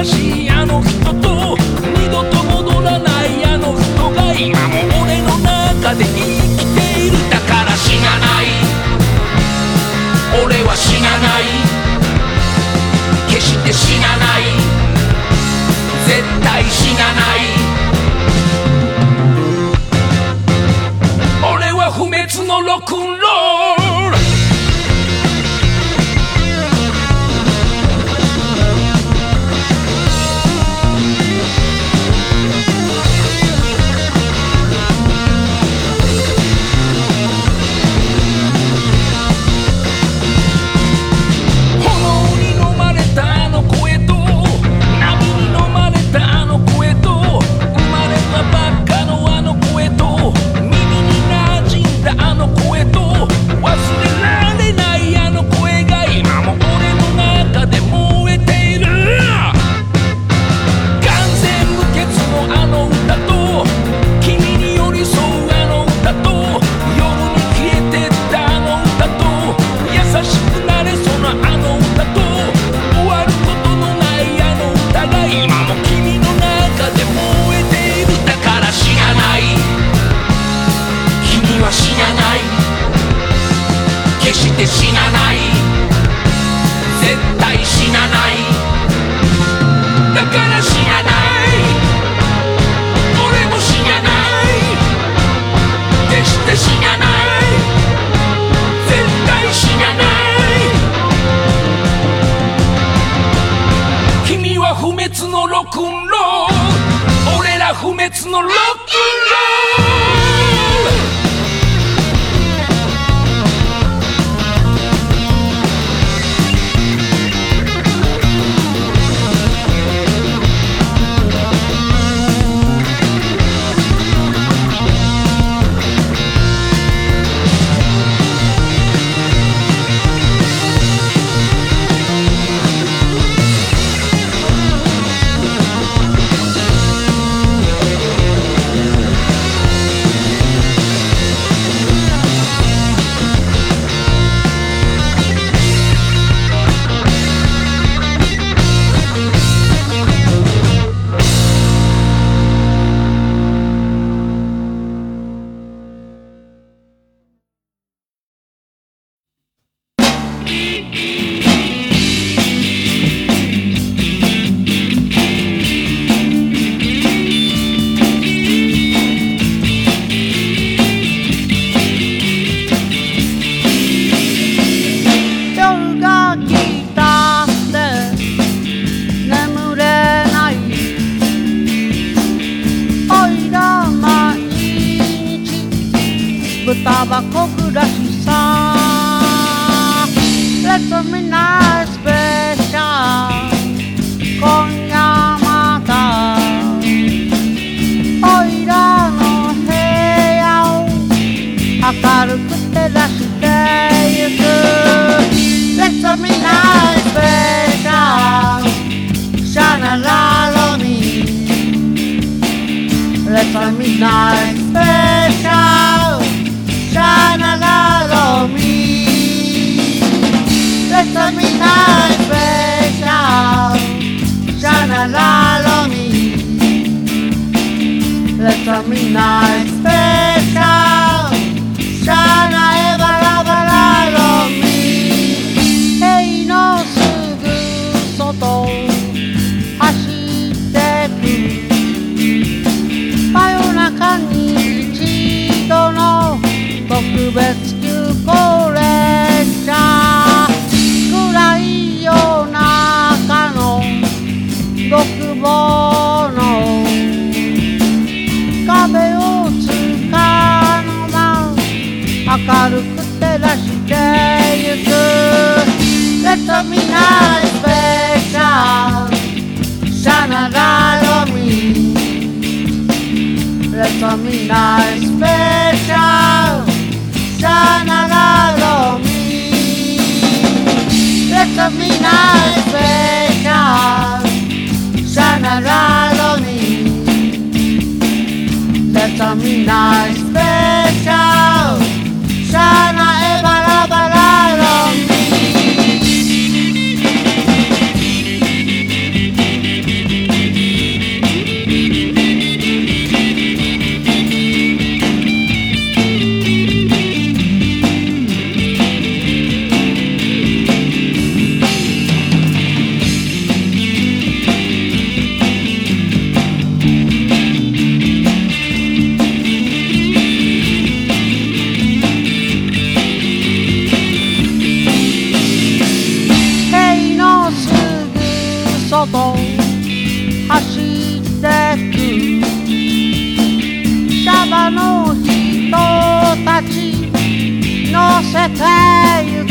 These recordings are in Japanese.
優しい Let's the midnight special. Shine a light on me. Let's the midnight special. Shine a light on me. Let's the midnight special. rescue collector 暗い夜中の独房の壁をつかのま明るく照らしてゆく Let's be nice, better さならのみ Let's be nice, better sanará lo mío. Determinar el pecado, sanará lo mío. Determinar el pecado. と走ってく。シャバの人たち乗せてゆく。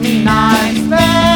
me nights there.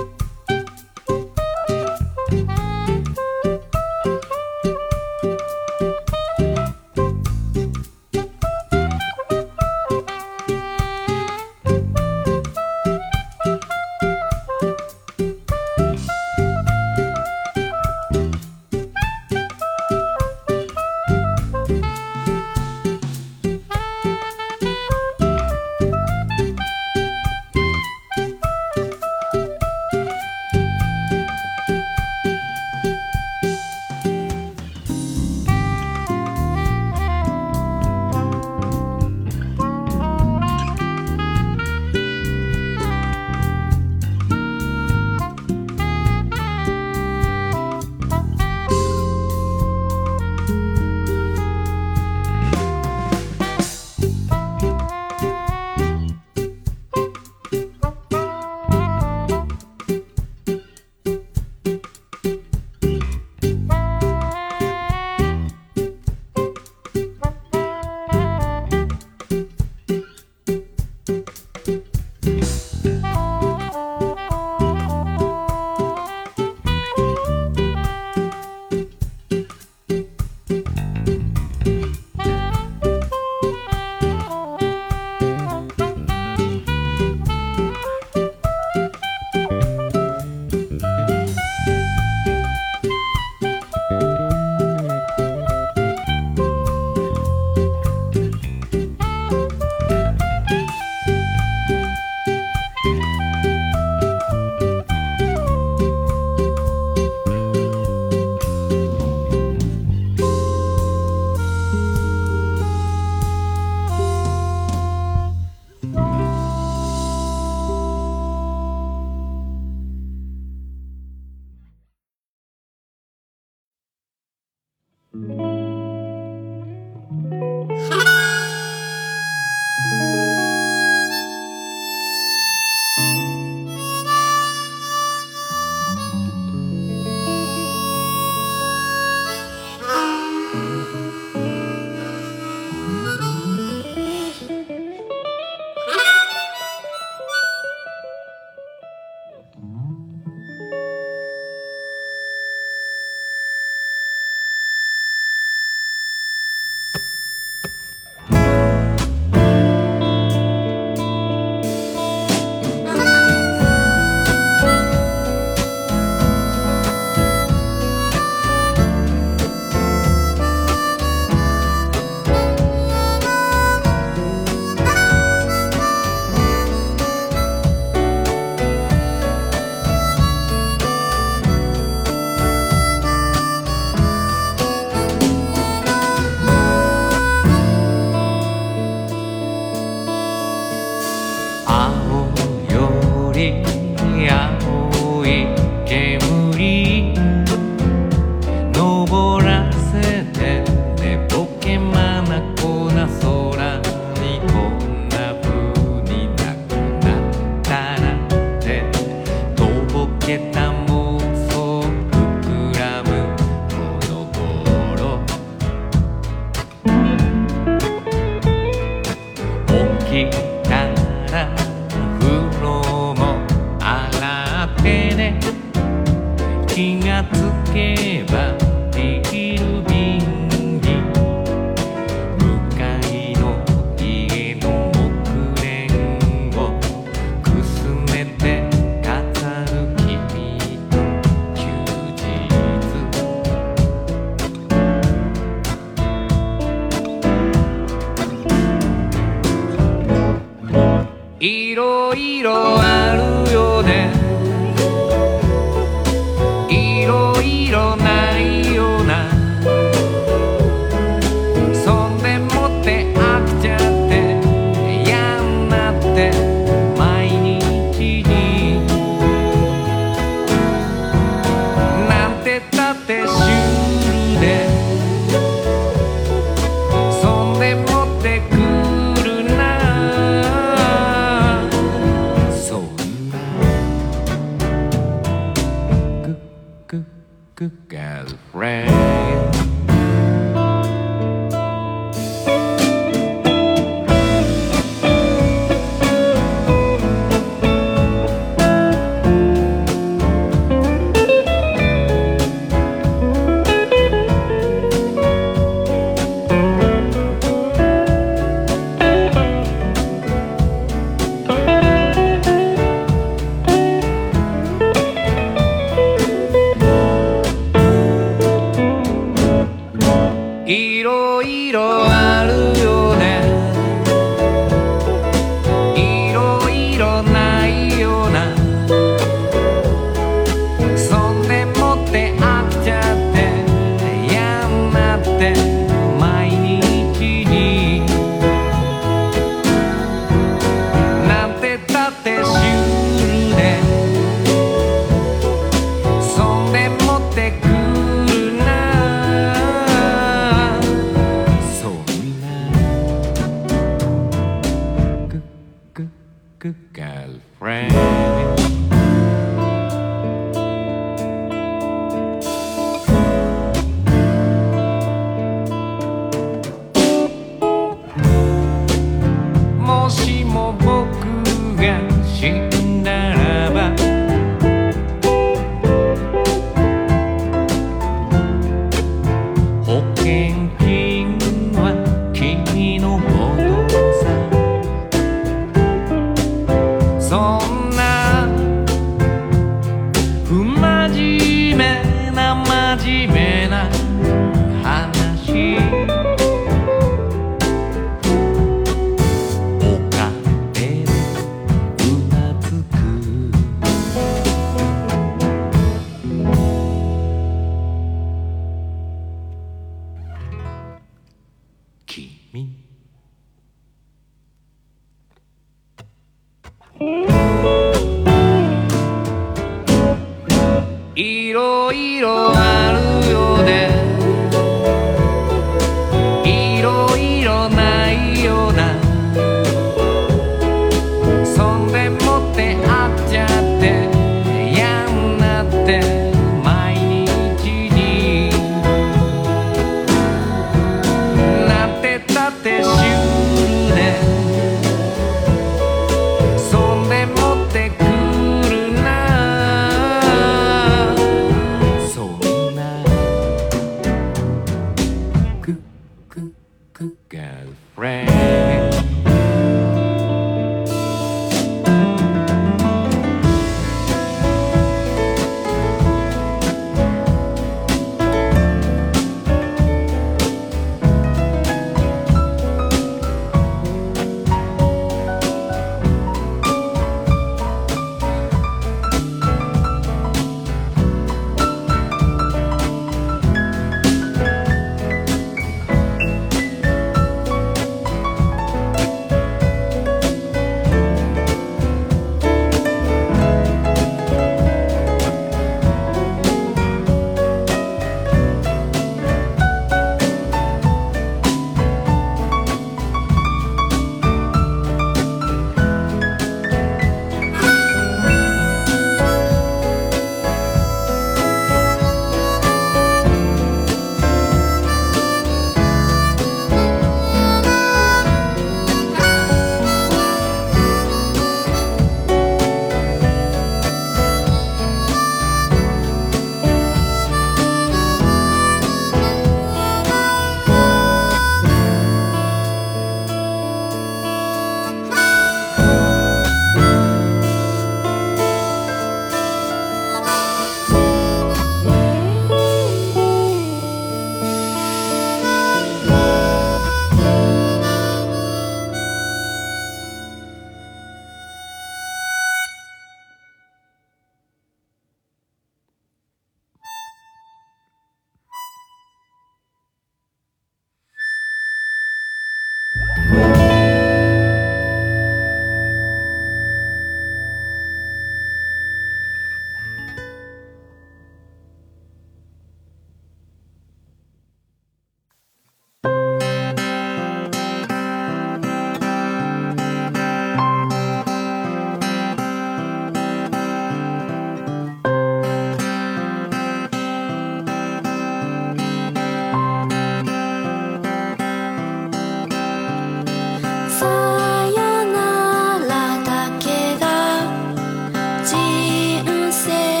say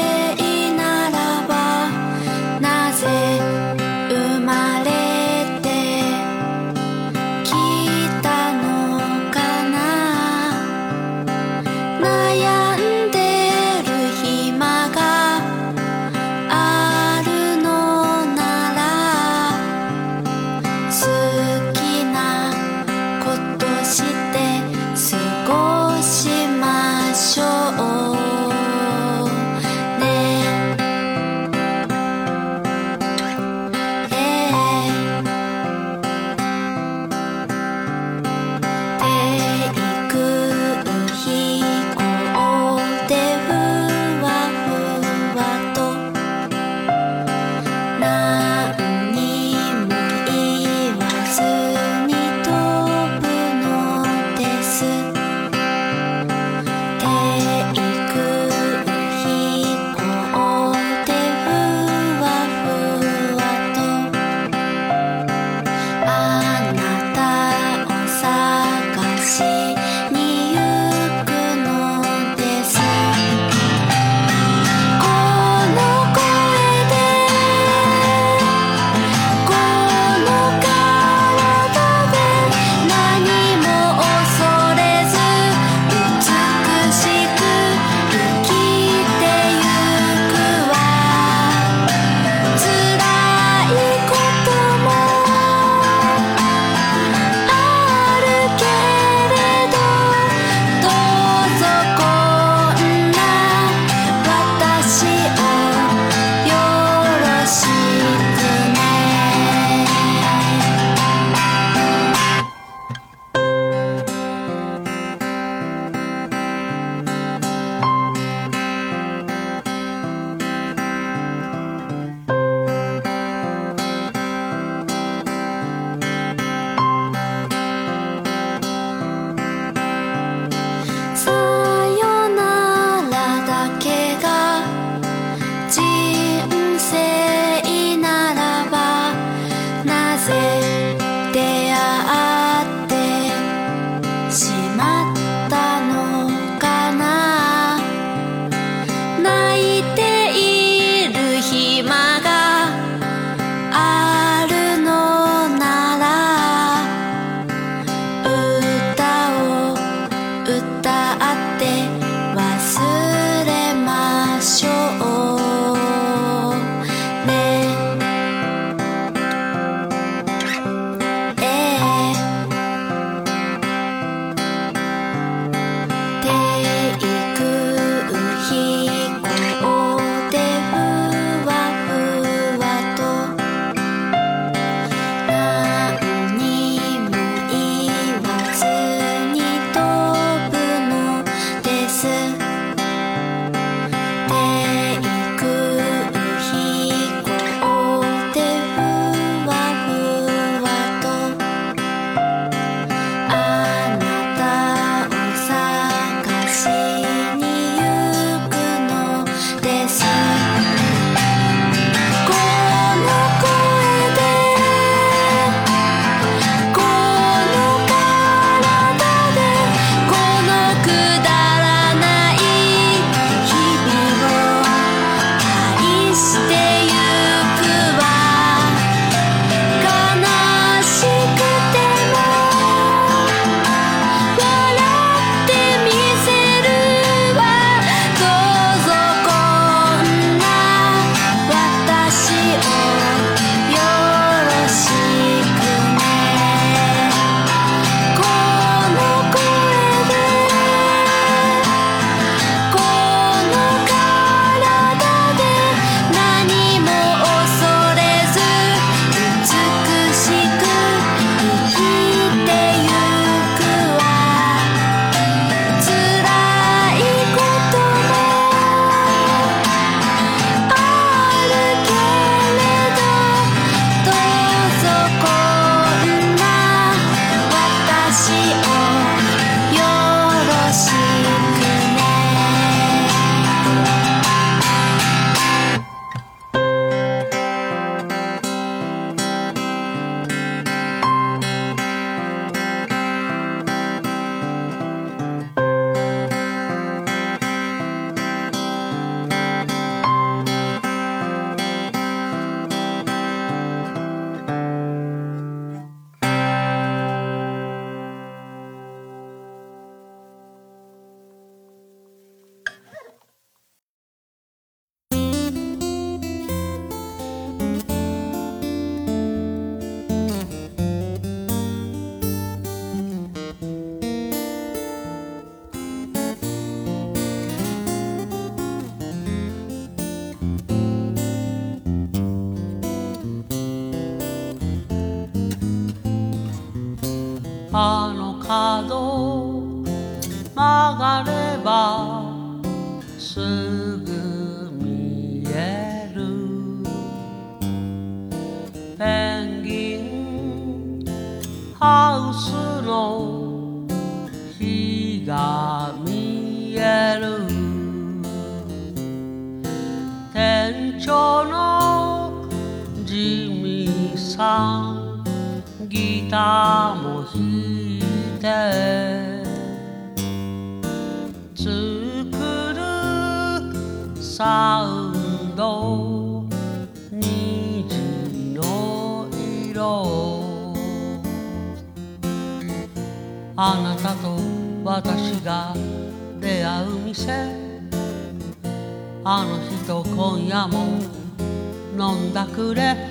葉の角曲がればすぐ見える。ペンギンハウスの日が見える。店長のジミーさんギター歌作るサウンド虹の色あなたと私が出会う店。あの人今夜も飲んだくれ。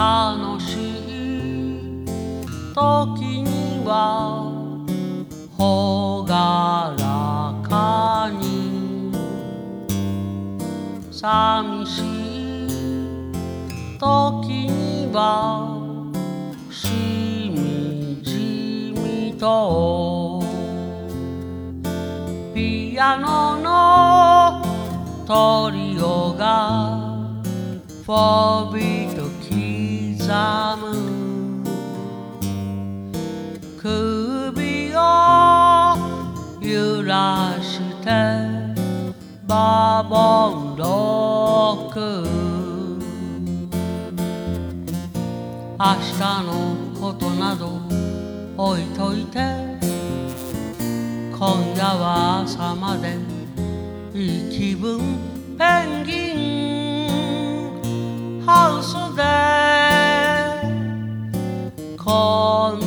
楽しい時にはほがらかに。寂しい時にはしみじみと。ピアノのトリオがフォービト。刻む首を揺らしてバボンロック。明日のことなど置いといて今夜は朝までいい気分ペンギンハウスでこ